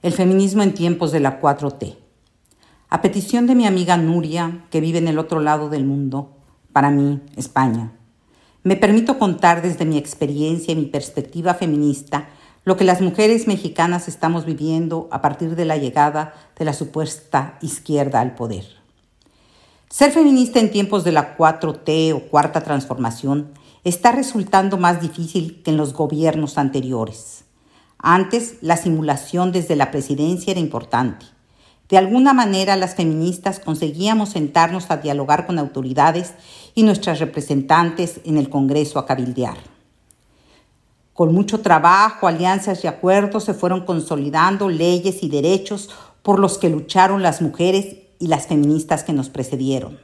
El feminismo en tiempos de la 4T. A petición de mi amiga Nuria, que vive en el otro lado del mundo, para mí, España, me permito contar desde mi experiencia y mi perspectiva feminista lo que las mujeres mexicanas estamos viviendo a partir de la llegada de la supuesta izquierda al poder. Ser feminista en tiempos de la 4T o cuarta transformación está resultando más difícil que en los gobiernos anteriores. Antes, la simulación desde la presidencia era importante. De alguna manera, las feministas conseguíamos sentarnos a dialogar con autoridades y nuestras representantes en el Congreso a cabildear. Con mucho trabajo, alianzas y acuerdos se fueron consolidando leyes y derechos por los que lucharon las mujeres y las feministas que nos precedieron.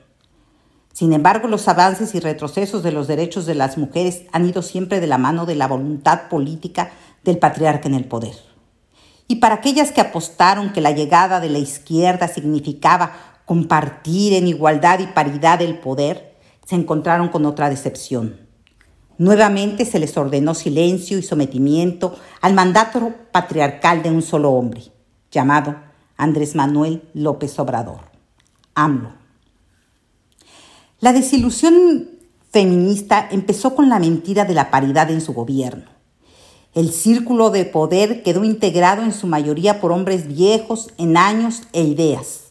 Sin embargo, los avances y retrocesos de los derechos de las mujeres han ido siempre de la mano de la voluntad política del patriarca en el poder. Y para aquellas que apostaron que la llegada de la izquierda significaba compartir en igualdad y paridad el poder, se encontraron con otra decepción. Nuevamente se les ordenó silencio y sometimiento al mandato patriarcal de un solo hombre, llamado Andrés Manuel López Obrador, AMLO. La desilusión feminista empezó con la mentira de la paridad en su gobierno. El círculo de poder quedó integrado en su mayoría por hombres viejos en años e ideas,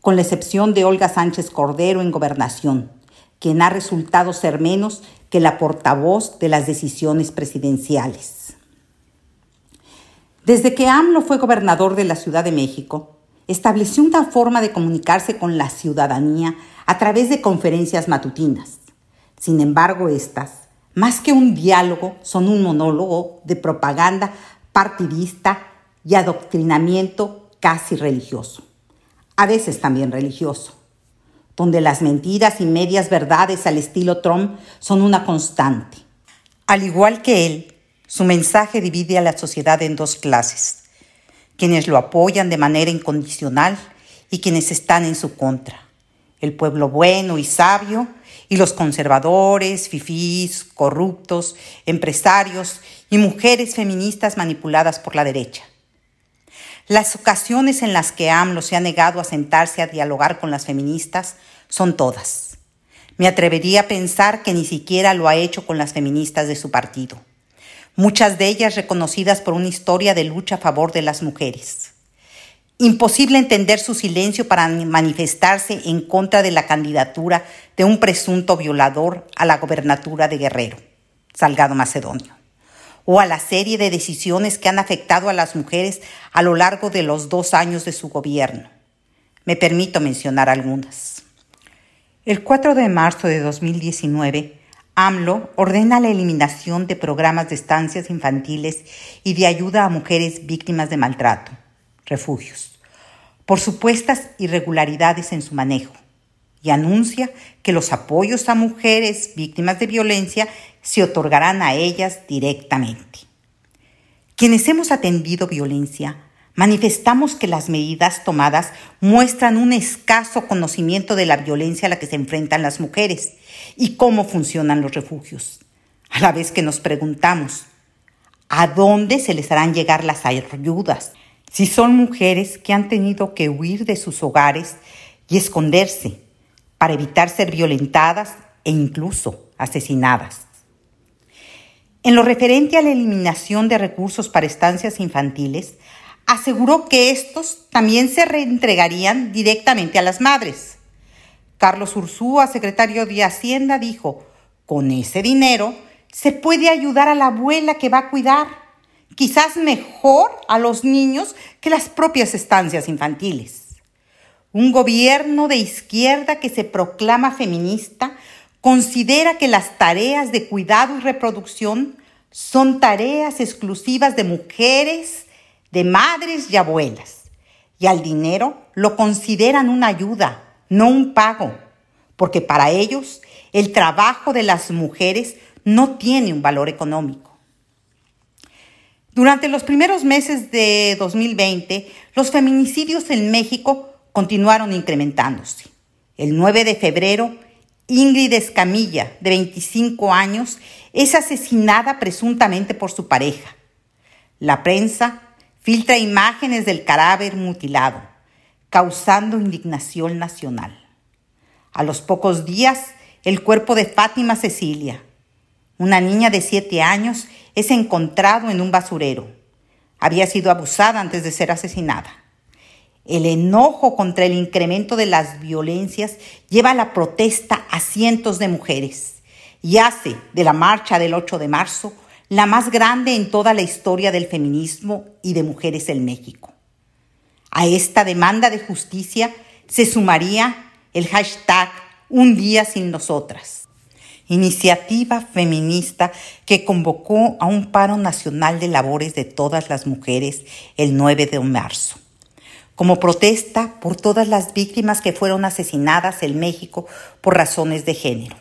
con la excepción de Olga Sánchez Cordero en gobernación, quien ha resultado ser menos que la portavoz de las decisiones presidenciales. Desde que AMLO fue gobernador de la Ciudad de México, estableció una forma de comunicarse con la ciudadanía a través de conferencias matutinas. Sin embargo, estas más que un diálogo, son un monólogo de propaganda partidista y adoctrinamiento casi religioso, a veces también religioso, donde las mentiras y medias verdades al estilo Trump son una constante. Al igual que él, su mensaje divide a la sociedad en dos clases, quienes lo apoyan de manera incondicional y quienes están en su contra, el pueblo bueno y sabio y los conservadores, fifís, corruptos, empresarios y mujeres feministas manipuladas por la derecha. Las ocasiones en las que AMLO se ha negado a sentarse a dialogar con las feministas son todas. Me atrevería a pensar que ni siquiera lo ha hecho con las feministas de su partido, muchas de ellas reconocidas por una historia de lucha a favor de las mujeres. Imposible entender su silencio para manifestarse en contra de la candidatura de un presunto violador a la gobernatura de Guerrero, Salgado Macedonio, o a la serie de decisiones que han afectado a las mujeres a lo largo de los dos años de su gobierno. Me permito mencionar algunas. El 4 de marzo de 2019, AMLO ordena la eliminación de programas de estancias infantiles y de ayuda a mujeres víctimas de maltrato refugios, por supuestas irregularidades en su manejo, y anuncia que los apoyos a mujeres víctimas de violencia se otorgarán a ellas directamente. Quienes hemos atendido violencia, manifestamos que las medidas tomadas muestran un escaso conocimiento de la violencia a la que se enfrentan las mujeres y cómo funcionan los refugios, a la vez que nos preguntamos, ¿a dónde se les harán llegar las ayudas? Si son mujeres que han tenido que huir de sus hogares y esconderse para evitar ser violentadas e incluso asesinadas. En lo referente a la eliminación de recursos para estancias infantiles, aseguró que estos también se reentregarían directamente a las madres. Carlos Ursúa, secretario de Hacienda, dijo, con ese dinero se puede ayudar a la abuela que va a cuidar quizás mejor a los niños que las propias estancias infantiles. Un gobierno de izquierda que se proclama feminista considera que las tareas de cuidado y reproducción son tareas exclusivas de mujeres, de madres y abuelas. Y al dinero lo consideran una ayuda, no un pago, porque para ellos el trabajo de las mujeres no tiene un valor económico. Durante los primeros meses de 2020, los feminicidios en México continuaron incrementándose. El 9 de febrero, Ingrid Escamilla, de 25 años, es asesinada presuntamente por su pareja. La prensa filtra imágenes del cadáver mutilado, causando indignación nacional. A los pocos días, el cuerpo de Fátima Cecilia, una niña de siete años, es encontrado en un basurero. Había sido abusada antes de ser asesinada. El enojo contra el incremento de las violencias lleva a la protesta a cientos de mujeres y hace de la marcha del 8 de marzo la más grande en toda la historia del feminismo y de mujeres en México. A esta demanda de justicia se sumaría el hashtag Un día sin nosotras, iniciativa feminista que convocó a un paro nacional de labores de todas las mujeres el 9 de marzo, como protesta por todas las víctimas que fueron asesinadas en México por razones de género.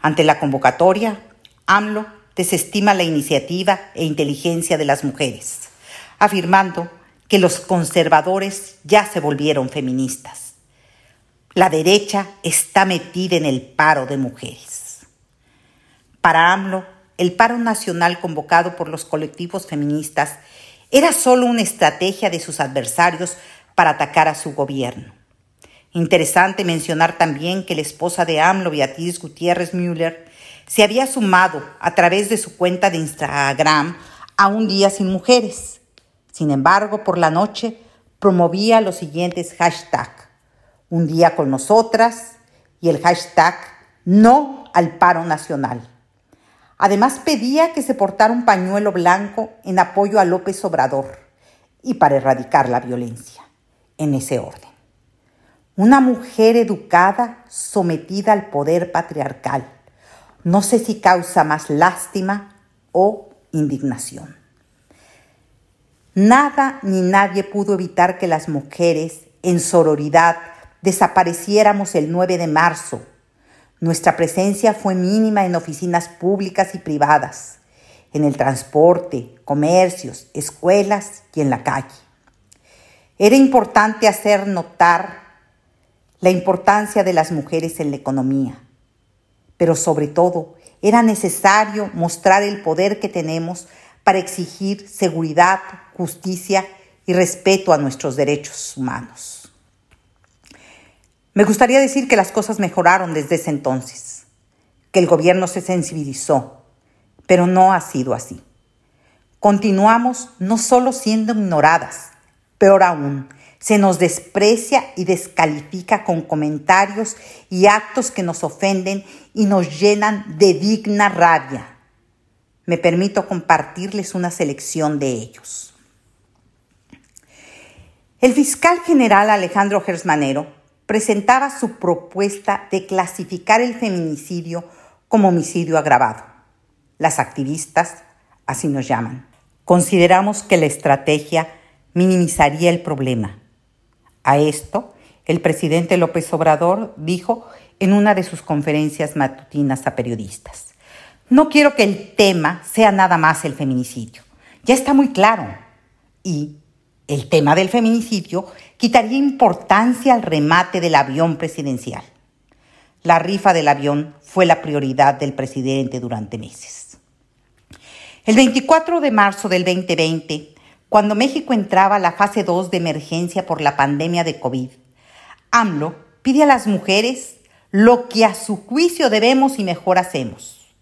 Ante la convocatoria, AMLO desestima la iniciativa e inteligencia de las mujeres, afirmando que los conservadores ya se volvieron feministas. La derecha está metida en el paro de mujeres. Para AMLO, el paro nacional convocado por los colectivos feministas era solo una estrategia de sus adversarios para atacar a su gobierno. Interesante mencionar también que la esposa de AMLO, Beatriz Gutiérrez Müller, se había sumado a través de su cuenta de Instagram a Un Día Sin Mujeres. Sin embargo, por la noche promovía los siguientes hashtags. Un día con nosotras y el hashtag No al paro nacional. Además pedía que se portara un pañuelo blanco en apoyo a López Obrador y para erradicar la violencia. En ese orden. Una mujer educada sometida al poder patriarcal no sé si causa más lástima o indignación. Nada ni nadie pudo evitar que las mujeres, en sororidad, desapareciéramos el 9 de marzo. Nuestra presencia fue mínima en oficinas públicas y privadas, en el transporte, comercios, escuelas y en la calle. Era importante hacer notar la importancia de las mujeres en la economía pero sobre todo era necesario mostrar el poder que tenemos para exigir seguridad, justicia y respeto a nuestros derechos humanos. Me gustaría decir que las cosas mejoraron desde ese entonces, que el gobierno se sensibilizó, pero no ha sido así. Continuamos no solo siendo ignoradas, peor aún, se nos desprecia y descalifica con comentarios y actos que nos ofenden y nos llenan de digna rabia. Me permito compartirles una selección de ellos. El fiscal general Alejandro Gersmanero presentaba su propuesta de clasificar el feminicidio como homicidio agravado. Las activistas así nos llaman. Consideramos que la estrategia minimizaría el problema a esto, el presidente López Obrador dijo en una de sus conferencias matutinas a periodistas, no quiero que el tema sea nada más el feminicidio. Ya está muy claro. Y el tema del feminicidio quitaría importancia al remate del avión presidencial. La rifa del avión fue la prioridad del presidente durante meses. El 24 de marzo del 2020, cuando México entraba a la fase 2 de emergencia por la pandemia de COVID, AMLO pide a las mujeres lo que a su juicio debemos y mejor hacemos.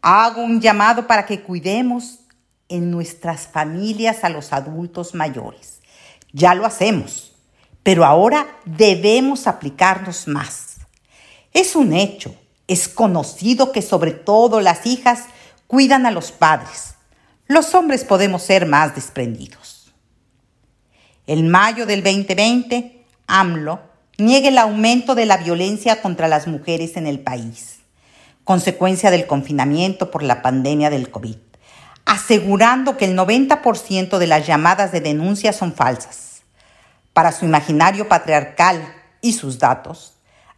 Hago un llamado para que cuidemos en nuestras familias a los adultos mayores. Ya lo hacemos, pero ahora debemos aplicarnos más. Es un hecho, es conocido que sobre todo las hijas cuidan a los padres los hombres podemos ser más desprendidos. En mayo del 2020, AMLO niega el aumento de la violencia contra las mujeres en el país, consecuencia del confinamiento por la pandemia del COVID, asegurando que el 90% de las llamadas de denuncia son falsas. Para su imaginario patriarcal y sus datos,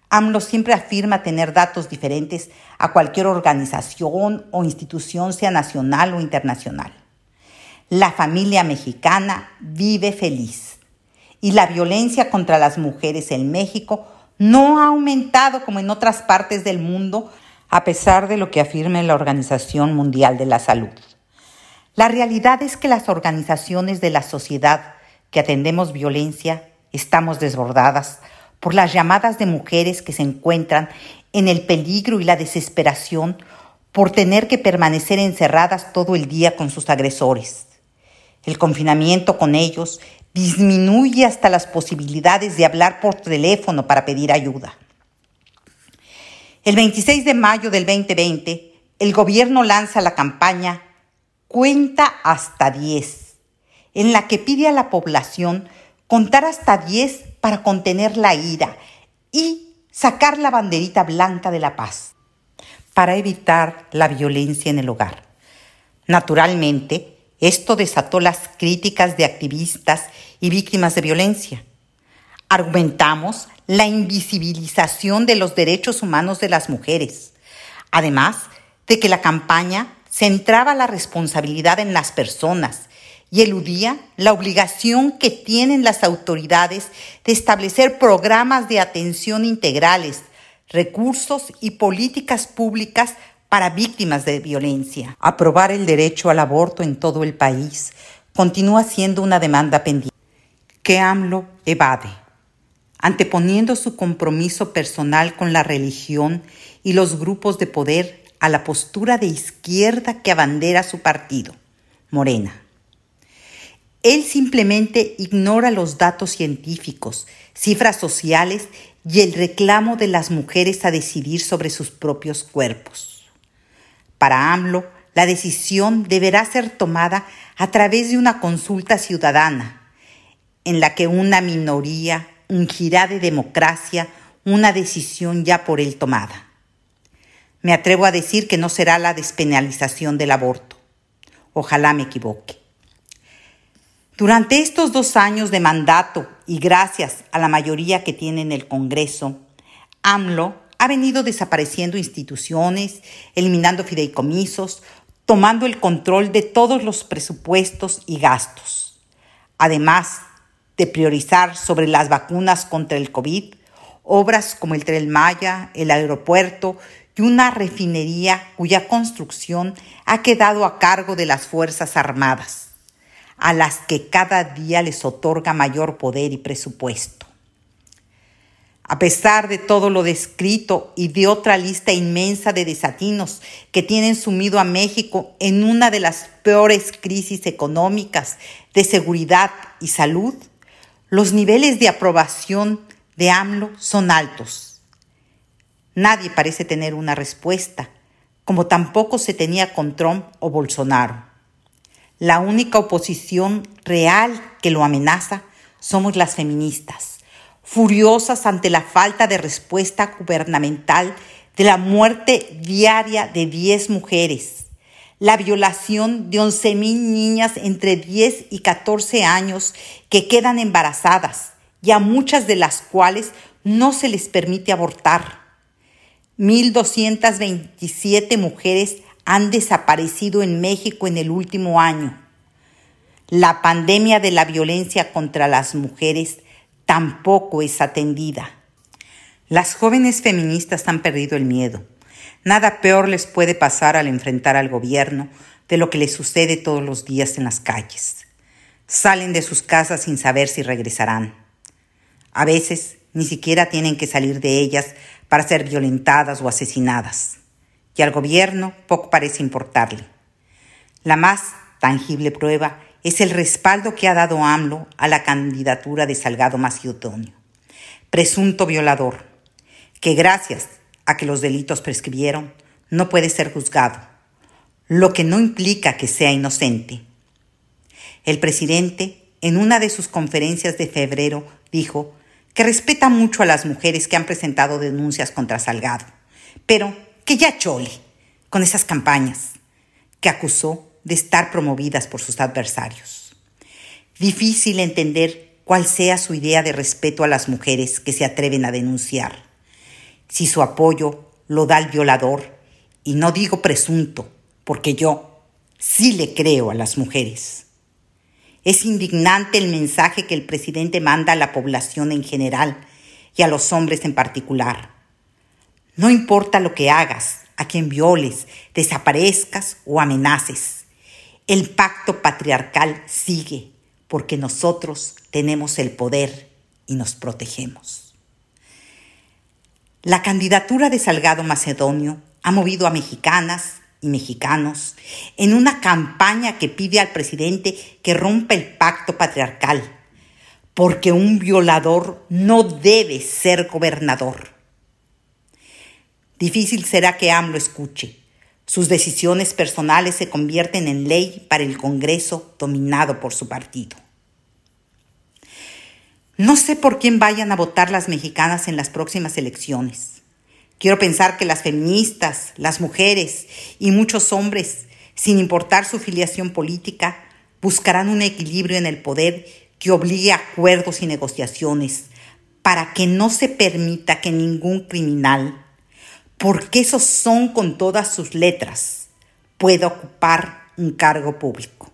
AMLO siempre afirma tener datos diferentes a cualquier organización o institución, sea nacional o internacional. La familia mexicana vive feliz y la violencia contra las mujeres en México no ha aumentado como en otras partes del mundo, a pesar de lo que afirme la Organización Mundial de la Salud. La realidad es que las organizaciones de la sociedad que atendemos violencia estamos desbordadas por las llamadas de mujeres que se encuentran en el peligro y la desesperación por tener que permanecer encerradas todo el día con sus agresores. El confinamiento con ellos disminuye hasta las posibilidades de hablar por teléfono para pedir ayuda. El 26 de mayo del 2020, el gobierno lanza la campaña Cuenta hasta 10, en la que pide a la población contar hasta 10 para contener la ira y sacar la banderita blanca de la paz, para evitar la violencia en el hogar. Naturalmente, esto desató las críticas de activistas y víctimas de violencia. Argumentamos la invisibilización de los derechos humanos de las mujeres, además de que la campaña centraba la responsabilidad en las personas y eludía la obligación que tienen las autoridades de establecer programas de atención integrales, recursos y políticas públicas para víctimas de violencia. Aprobar el derecho al aborto en todo el país continúa siendo una demanda pendiente que AMLO evade, anteponiendo su compromiso personal con la religión y los grupos de poder a la postura de izquierda que abandera su partido, Morena. Él simplemente ignora los datos científicos, cifras sociales y el reclamo de las mujeres a decidir sobre sus propios cuerpos. Para AMLO, la decisión deberá ser tomada a través de una consulta ciudadana, en la que una minoría ungirá de democracia una decisión ya por él tomada. Me atrevo a decir que no será la despenalización del aborto. Ojalá me equivoque. Durante estos dos años de mandato y gracias a la mayoría que tiene en el Congreso, AMLO ha venido desapareciendo instituciones, eliminando fideicomisos, tomando el control de todos los presupuestos y gastos. Además, de priorizar sobre las vacunas contra el COVID, obras como el Tren Maya, el aeropuerto y una refinería cuya construcción ha quedado a cargo de las Fuerzas Armadas, a las que cada día les otorga mayor poder y presupuesto. A pesar de todo lo descrito y de otra lista inmensa de desatinos que tienen sumido a México en una de las peores crisis económicas, de seguridad y salud, los niveles de aprobación de AMLO son altos. Nadie parece tener una respuesta, como tampoco se tenía con Trump o Bolsonaro. La única oposición real que lo amenaza somos las feministas, furiosas ante la falta de respuesta gubernamental de la muerte diaria de 10 mujeres la violación de 11.000 niñas entre 10 y 14 años que quedan embarazadas y a muchas de las cuales no se les permite abortar. 1.227 mujeres han desaparecido en México en el último año. La pandemia de la violencia contra las mujeres tampoco es atendida. Las jóvenes feministas han perdido el miedo Nada peor les puede pasar al enfrentar al gobierno de lo que les sucede todos los días en las calles. Salen de sus casas sin saber si regresarán. A veces ni siquiera tienen que salir de ellas para ser violentadas o asesinadas. Y al gobierno poco parece importarle. La más tangible prueba es el respaldo que ha dado AMLO a la candidatura de Salgado Macedonio, presunto violador, que gracias a que los delitos prescribieron, no puede ser juzgado, lo que no implica que sea inocente. El presidente, en una de sus conferencias de febrero, dijo que respeta mucho a las mujeres que han presentado denuncias contra Salgado, pero que ya chole con esas campañas, que acusó de estar promovidas por sus adversarios. Difícil entender cuál sea su idea de respeto a las mujeres que se atreven a denunciar si su apoyo lo da el violador, y no digo presunto, porque yo sí le creo a las mujeres. Es indignante el mensaje que el presidente manda a la población en general y a los hombres en particular. No importa lo que hagas, a quien violes, desaparezcas o amenaces. El pacto patriarcal sigue porque nosotros tenemos el poder y nos protegemos. La candidatura de Salgado Macedonio ha movido a mexicanas y mexicanos en una campaña que pide al presidente que rompa el pacto patriarcal, porque un violador no debe ser gobernador. Difícil será que AMLO escuche. Sus decisiones personales se convierten en ley para el Congreso dominado por su partido. No sé por quién vayan a votar las mexicanas en las próximas elecciones. Quiero pensar que las feministas, las mujeres y muchos hombres, sin importar su filiación política, buscarán un equilibrio en el poder que obligue a acuerdos y negociaciones para que no se permita que ningún criminal, porque esos son con todas sus letras, pueda ocupar un cargo público.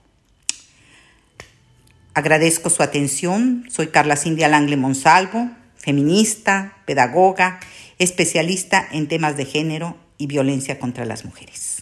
Agradezco su atención. Soy Carla Cindia Langle Monsalvo, feminista, pedagoga, especialista en temas de género y violencia contra las mujeres.